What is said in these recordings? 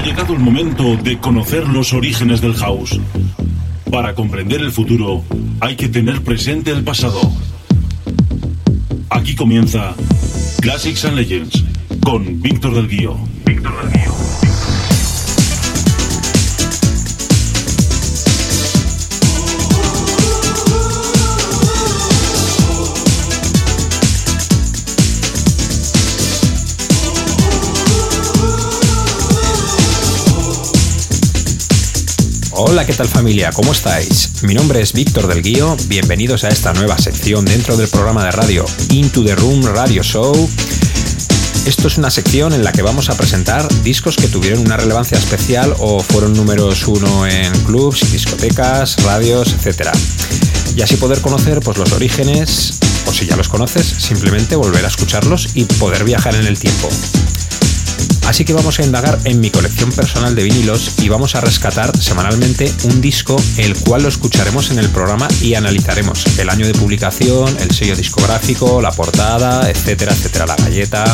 Ha llegado el momento de conocer los orígenes del house. Para comprender el futuro hay que tener presente el pasado. Aquí comienza Classics and Legends con Víctor del Guío. Víctor del. Hola, ¿qué tal familia? ¿Cómo estáis? Mi nombre es Víctor del Guío, bienvenidos a esta nueva sección dentro del programa de radio Into the Room Radio Show. Esto es una sección en la que vamos a presentar discos que tuvieron una relevancia especial o fueron números uno en clubs, discotecas, radios, etc. Y así poder conocer pues, los orígenes, o si ya los conoces, simplemente volver a escucharlos y poder viajar en el tiempo. Así que vamos a indagar en mi colección personal de vinilos y vamos a rescatar semanalmente un disco el cual lo escucharemos en el programa y analizaremos el año de publicación, el sello discográfico, la portada, etcétera, etcétera, la galleta.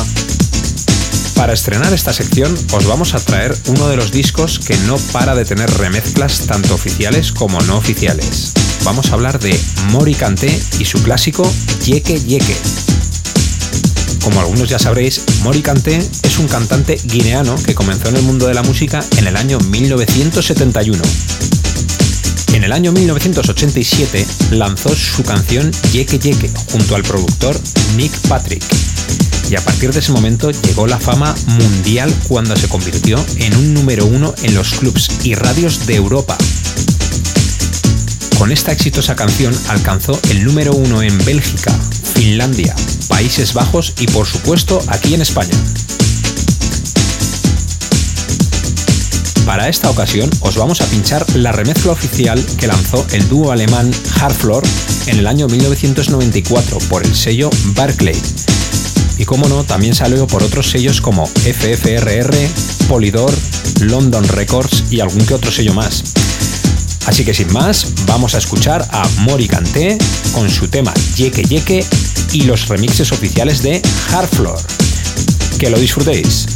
Para estrenar esta sección os vamos a traer uno de los discos que no para de tener remezclas tanto oficiales como no oficiales. Vamos a hablar de Mori Kanté y su clásico Yeke Yeke. Como algunos ya sabréis, Mori Kanté es un cantante guineano que comenzó en el mundo de la música en el año 1971. En el año 1987 lanzó su canción Yeke Yeke junto al productor Nick Patrick. Y a partir de ese momento llegó la fama mundial cuando se convirtió en un número uno en los clubs y radios de Europa. Con esta exitosa canción alcanzó el número uno en Bélgica, Finlandia, Países Bajos y por supuesto aquí en España. Para esta ocasión os vamos a pinchar la remezcla oficial que lanzó el dúo alemán Hardfloor en el año 1994 por el sello Barclay. Y como no, también salió por otros sellos como FFRR, Polydor, London Records y algún que otro sello más. Así que sin más, vamos a escuchar a Mori Kanté con su tema Yeke Yeke y los remixes oficiales de Hardfloor. Que lo disfrutéis.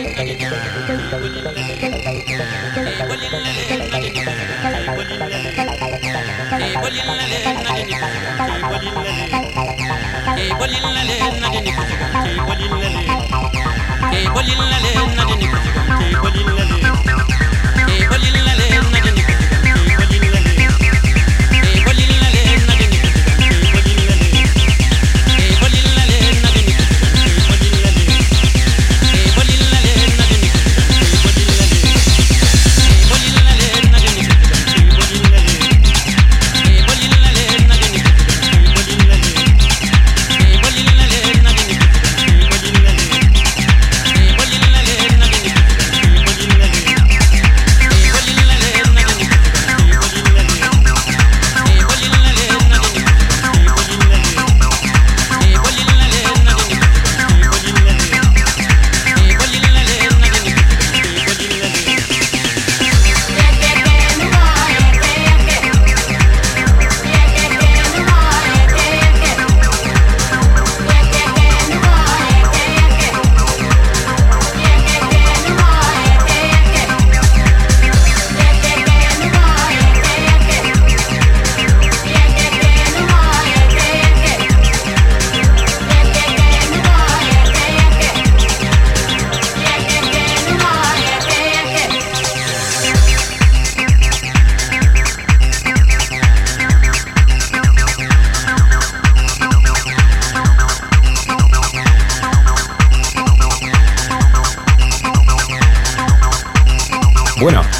Table in the lane,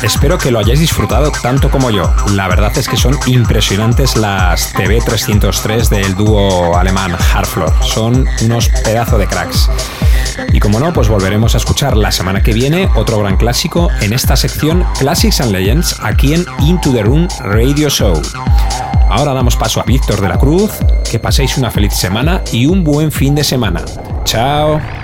Espero que lo hayáis disfrutado tanto como yo. La verdad es que son impresionantes las TV303 del dúo alemán Hardfloor. Son unos pedazos de cracks. Y como no, pues volveremos a escuchar la semana que viene otro gran clásico en esta sección Classics and Legends aquí en Into the Room Radio Show. Ahora damos paso a Víctor de la Cruz, que paséis una feliz semana y un buen fin de semana. Chao.